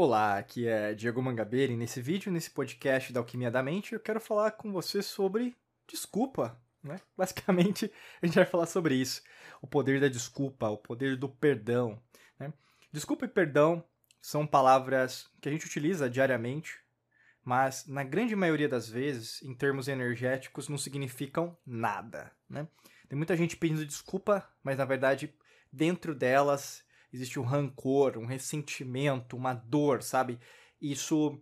Olá, aqui é Diego Mangabeira e nesse vídeo, nesse podcast da Alquimia da Mente, eu quero falar com você sobre desculpa, né? Basicamente, a gente vai falar sobre isso. O poder da desculpa, o poder do perdão, né? Desculpa e perdão são palavras que a gente utiliza diariamente, mas na grande maioria das vezes, em termos energéticos, não significam nada, né? Tem muita gente pedindo desculpa, mas na verdade, dentro delas existe um rancor, um ressentimento, uma dor, sabe? Isso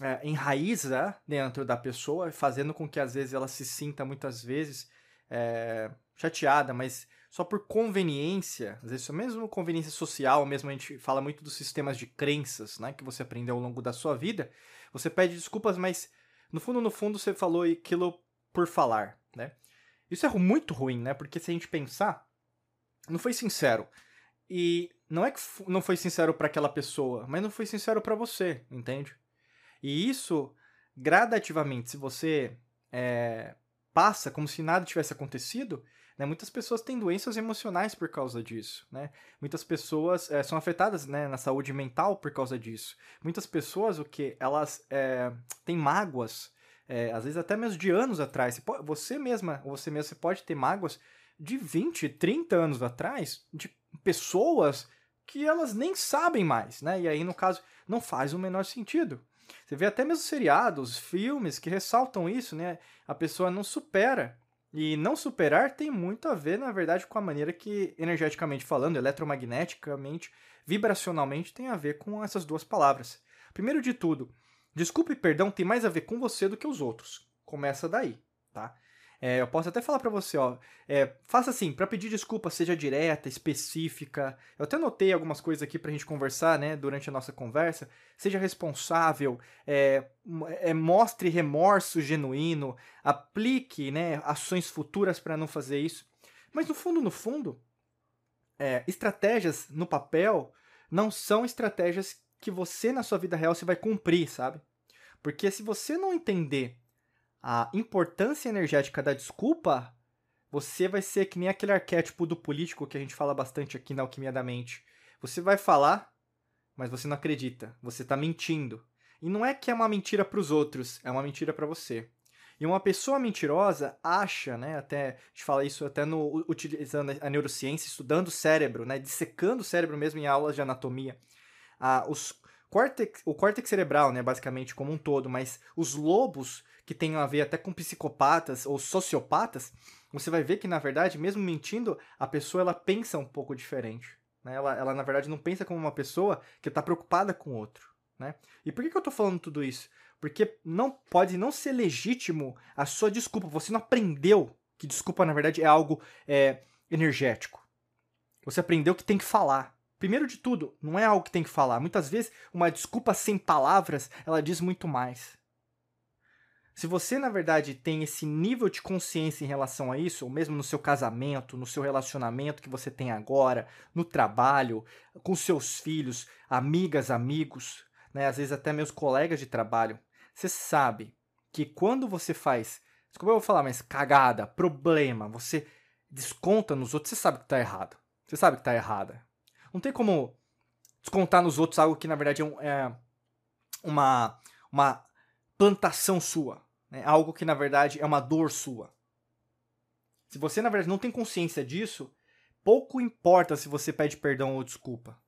é, enraiza dentro da pessoa, fazendo com que às vezes ela se sinta muitas vezes é, chateada, mas só por conveniência, às vezes mesmo conveniência social, mesmo a gente fala muito dos sistemas de crenças, né, que você aprendeu ao longo da sua vida, você pede desculpas, mas no fundo, no fundo, você falou aquilo por falar, né? Isso é muito ruim, né? Porque se a gente pensar, não foi sincero. E não é que não foi sincero para aquela pessoa, mas não foi sincero para você, entende? E isso, gradativamente, se você é, passa como se nada tivesse acontecido, né, muitas pessoas têm doenças emocionais por causa disso. Né? Muitas pessoas é, são afetadas né, na saúde mental por causa disso. Muitas pessoas, o que? Elas é, têm mágoas, é, às vezes até mesmo de anos atrás. Você, mesma, você mesmo, você pode ter mágoas de 20, 30 anos atrás, de pessoas que elas nem sabem mais, né? E aí, no caso, não faz o menor sentido. Você vê até mesmo seriados, filmes que ressaltam isso, né? A pessoa não supera. E não superar tem muito a ver, na verdade, com a maneira que, energeticamente falando, eletromagneticamente, vibracionalmente, tem a ver com essas duas palavras. Primeiro de tudo, desculpa e perdão tem mais a ver com você do que os outros. Começa daí, tá? É, eu posso até falar para você, ó, é, faça assim, para pedir desculpa, seja direta, específica. Eu até notei algumas coisas aqui pra gente conversar, né, durante a nossa conversa. Seja responsável, é, é mostre remorso genuíno, aplique, né, ações futuras para não fazer isso. Mas no fundo, no fundo, é, estratégias no papel não são estratégias que você na sua vida real você vai cumprir, sabe? Porque se você não entender a importância energética da desculpa, você vai ser que nem aquele arquétipo do político que a gente fala bastante aqui na Alquimia da Mente. Você vai falar, mas você não acredita. Você está mentindo. E não é que é uma mentira para os outros, é uma mentira para você. E uma pessoa mentirosa acha, né, até a gente fala isso até no utilizando a neurociência, estudando o cérebro, né, dissecando o cérebro mesmo em aulas de anatomia. Ah, os córtex, o córtex cerebral, né, basicamente como um todo, mas os lobos que tem a ver até com psicopatas ou sociopatas, você vai ver que, na verdade, mesmo mentindo, a pessoa ela pensa um pouco diferente. Né? Ela, ela, na verdade, não pensa como uma pessoa que está preocupada com o outro. Né? E por que, que eu estou falando tudo isso? Porque não pode não ser legítimo a sua desculpa. Você não aprendeu que desculpa, na verdade, é algo é, energético. Você aprendeu que tem que falar. Primeiro de tudo, não é algo que tem que falar. Muitas vezes, uma desculpa sem palavras, ela diz muito mais. Se você, na verdade, tem esse nível de consciência em relação a isso, ou mesmo no seu casamento, no seu relacionamento que você tem agora, no trabalho, com seus filhos, amigas, amigos, né, às vezes até meus colegas de trabalho, você sabe que quando você faz, desculpa eu vou falar, mas cagada, problema, você desconta nos outros, você sabe que está errado. Você sabe que está errada. Não tem como descontar nos outros algo que na verdade é, é uma, uma plantação sua. Né? Algo que, na verdade, é uma dor sua. Se você, na verdade, não tem consciência disso, pouco importa se você pede perdão ou desculpa.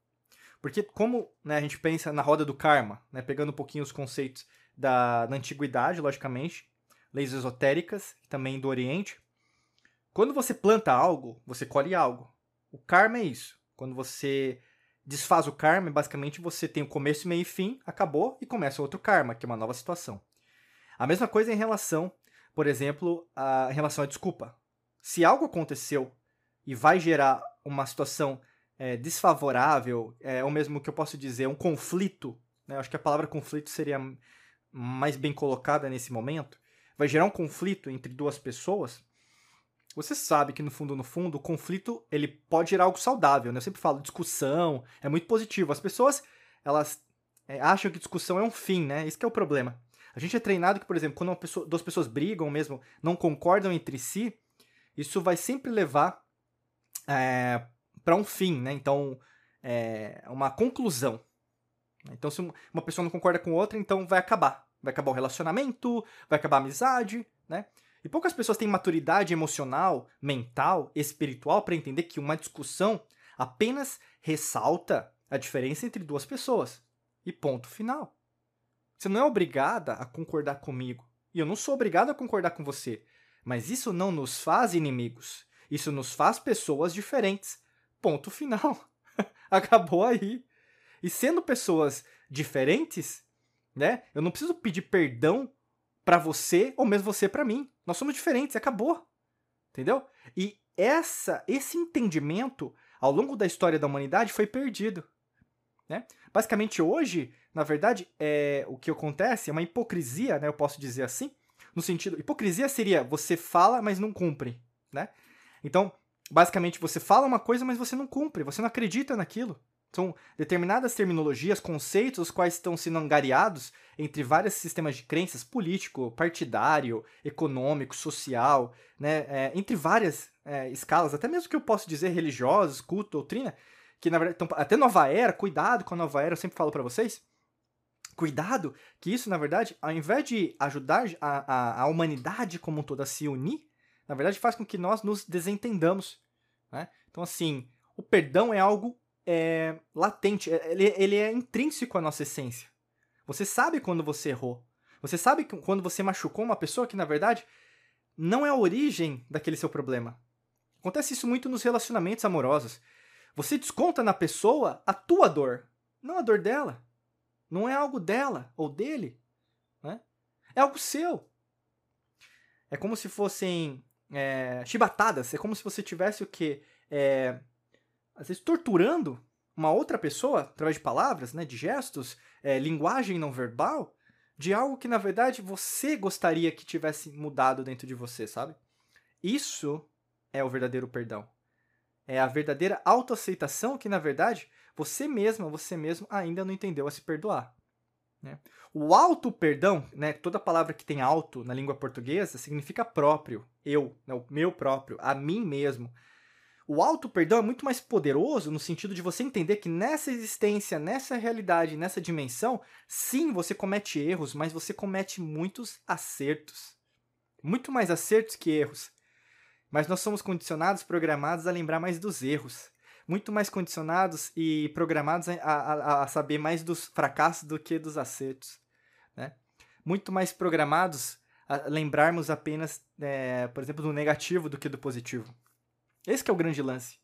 Porque como né, a gente pensa na roda do karma, né, pegando um pouquinho os conceitos da, da antiguidade, logicamente, leis esotéricas, também do Oriente, quando você planta algo, você colhe algo. O karma é isso. Quando você desfaz o karma, basicamente você tem o começo, meio e fim, acabou e começa outro karma, que é uma nova situação. A mesma coisa em relação, por exemplo, a, em relação à desculpa. se algo aconteceu e vai gerar uma situação é, desfavorável, é, ou mesmo que eu posso dizer, um conflito, né? acho que a palavra conflito seria mais bem colocada nesse momento, vai gerar um conflito entre duas pessoas, você sabe que no fundo, no fundo, o conflito ele pode gerar algo saudável, né? Eu sempre falo, discussão é muito positivo. As pessoas, elas é, acham que discussão é um fim, né? Isso que é o problema. A gente é treinado que, por exemplo, quando pessoa, duas pessoas brigam mesmo, não concordam entre si, isso vai sempre levar é, para um fim, né? Então, é uma conclusão. Então, se uma pessoa não concorda com outra, então vai acabar. Vai acabar o relacionamento, vai acabar a amizade, né? E poucas pessoas têm maturidade emocional, mental, espiritual para entender que uma discussão apenas ressalta a diferença entre duas pessoas. E ponto final. Você não é obrigada a concordar comigo. E eu não sou obrigado a concordar com você. Mas isso não nos faz inimigos. Isso nos faz pessoas diferentes. Ponto final. Acabou aí. E sendo pessoas diferentes, né? Eu não preciso pedir perdão para você ou mesmo você para mim. Nós somos diferentes, acabou. Entendeu? E essa esse entendimento ao longo da história da humanidade foi perdido, né? Basicamente hoje, na verdade, é o que acontece é uma hipocrisia, né? Eu posso dizer assim, no sentido, hipocrisia seria você fala, mas não cumpre, né? Então, basicamente você fala uma coisa, mas você não cumpre, você não acredita naquilo. São determinadas terminologias, conceitos, os quais estão sendo angariados entre vários sistemas de crenças político, partidário, econômico, social, né, é, entre várias é, escalas, até mesmo que eu posso dizer religiosos, culto, doutrina, que na verdade, então, até nova era, cuidado com a nova era, eu sempre falo para vocês, cuidado que isso, na verdade, ao invés de ajudar a, a, a humanidade como um todo a se unir, na verdade faz com que nós nos desentendamos, né? Então, assim, o perdão é algo é, latente, é, ele, ele é intrínseco à nossa essência. Você sabe quando você errou. Você sabe quando você machucou uma pessoa que, na verdade, não é a origem daquele seu problema. Acontece isso muito nos relacionamentos amorosos. Você desconta na pessoa a tua dor, não a dor dela. Não é algo dela ou dele. Né? É algo seu. É como se fossem é, chibatadas. É como se você tivesse o quê? É, às vezes, torturando uma outra pessoa através de palavras, né, de gestos, é, linguagem não verbal, de algo que na verdade você gostaria que tivesse mudado dentro de você, sabe? Isso é o verdadeiro perdão. É a verdadeira autoaceitação que na verdade você mesma, você mesmo ainda não entendeu a se perdoar. Né? O auto perdão, né, toda palavra que tem auto na língua portuguesa significa próprio, eu, né, o meu próprio, a mim mesmo. O auto-perdão é muito mais poderoso no sentido de você entender que nessa existência, nessa realidade, nessa dimensão, sim, você comete erros, mas você comete muitos acertos. Muito mais acertos que erros. Mas nós somos condicionados, programados a lembrar mais dos erros. Muito mais condicionados e programados a, a, a saber mais dos fracassos do que dos acertos. Né? Muito mais programados a lembrarmos apenas, é, por exemplo, do negativo do que do positivo. Esse é o grande lance.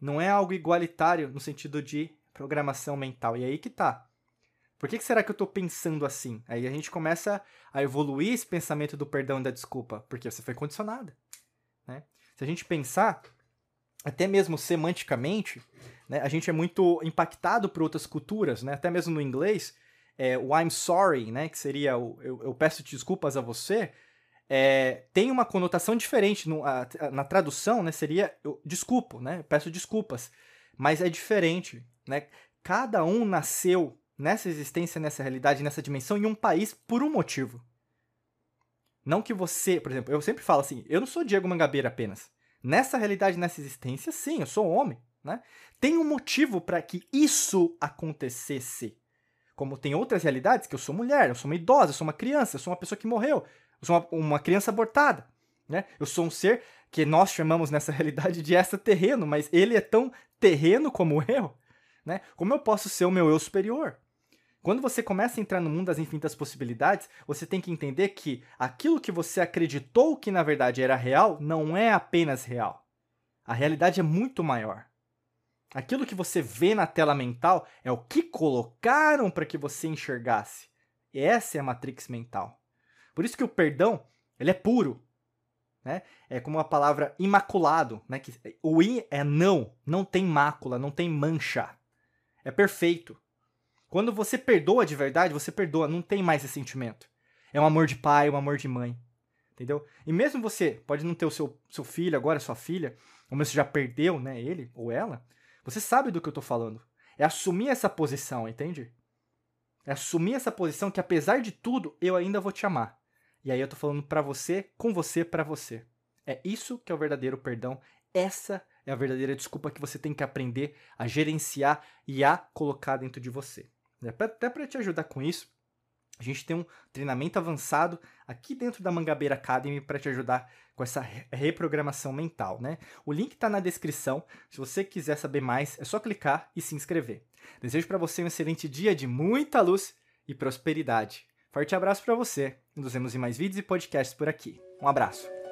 Não é algo igualitário no sentido de programação mental. E aí que tá. Por que, que será que eu estou pensando assim? Aí a gente começa a evoluir esse pensamento do perdão e da desculpa, porque você foi condicionada. Né? Se a gente pensar, até mesmo semanticamente, né, a gente é muito impactado por outras culturas, né? até mesmo no inglês, é, o I'm sorry, né, que seria o eu, eu peço desculpas a você, é, tem uma conotação diferente no, a, na tradução, né? Seria eu, desculpo, né? peço desculpas, mas é diferente, né? Cada um nasceu nessa existência, nessa realidade, nessa dimensão em um país por um motivo. Não que você, por exemplo, eu sempre falo assim, eu não sou Diego Mangabeira apenas. Nessa realidade, nessa existência, sim, eu sou homem, né? Tem um motivo para que isso acontecesse. Como tem outras realidades que eu sou mulher, eu sou uma idosa, eu sou uma criança, eu sou uma pessoa que morreu. Eu sou uma, uma criança abortada. Né? Eu sou um ser que nós chamamos nessa realidade de extraterreno, mas ele é tão terreno como eu. Né? Como eu posso ser o meu eu superior? Quando você começa a entrar no mundo das infinitas possibilidades, você tem que entender que aquilo que você acreditou que na verdade era real não é apenas real. A realidade é muito maior. Aquilo que você vê na tela mental é o que colocaram para que você enxergasse. Essa é a matrix mental. Por isso que o perdão, ele é puro. né? É como a palavra imaculado, né? Que o i é não, não tem mácula, não tem mancha. É perfeito. Quando você perdoa de verdade, você perdoa, não tem mais esse sentimento. É um amor de pai, um amor de mãe. Entendeu? E mesmo você pode não ter o seu, seu filho agora, sua filha, ou mesmo você já perdeu, né, ele ou ela, você sabe do que eu tô falando. É assumir essa posição, entende? É assumir essa posição que apesar de tudo, eu ainda vou te amar. E aí eu tô falando para você, com você, para você. É isso que é o verdadeiro perdão. Essa é a verdadeira desculpa que você tem que aprender a gerenciar e a colocar dentro de você. Até para te ajudar com isso, a gente tem um treinamento avançado aqui dentro da Mangabeira Academy para te ajudar com essa reprogramação mental, né? O link está na descrição. Se você quiser saber mais, é só clicar e se inscrever. Desejo para você um excelente dia de muita luz e prosperidade. Forte abraço para você. Nos vemos em mais vídeos e podcasts por aqui. Um abraço.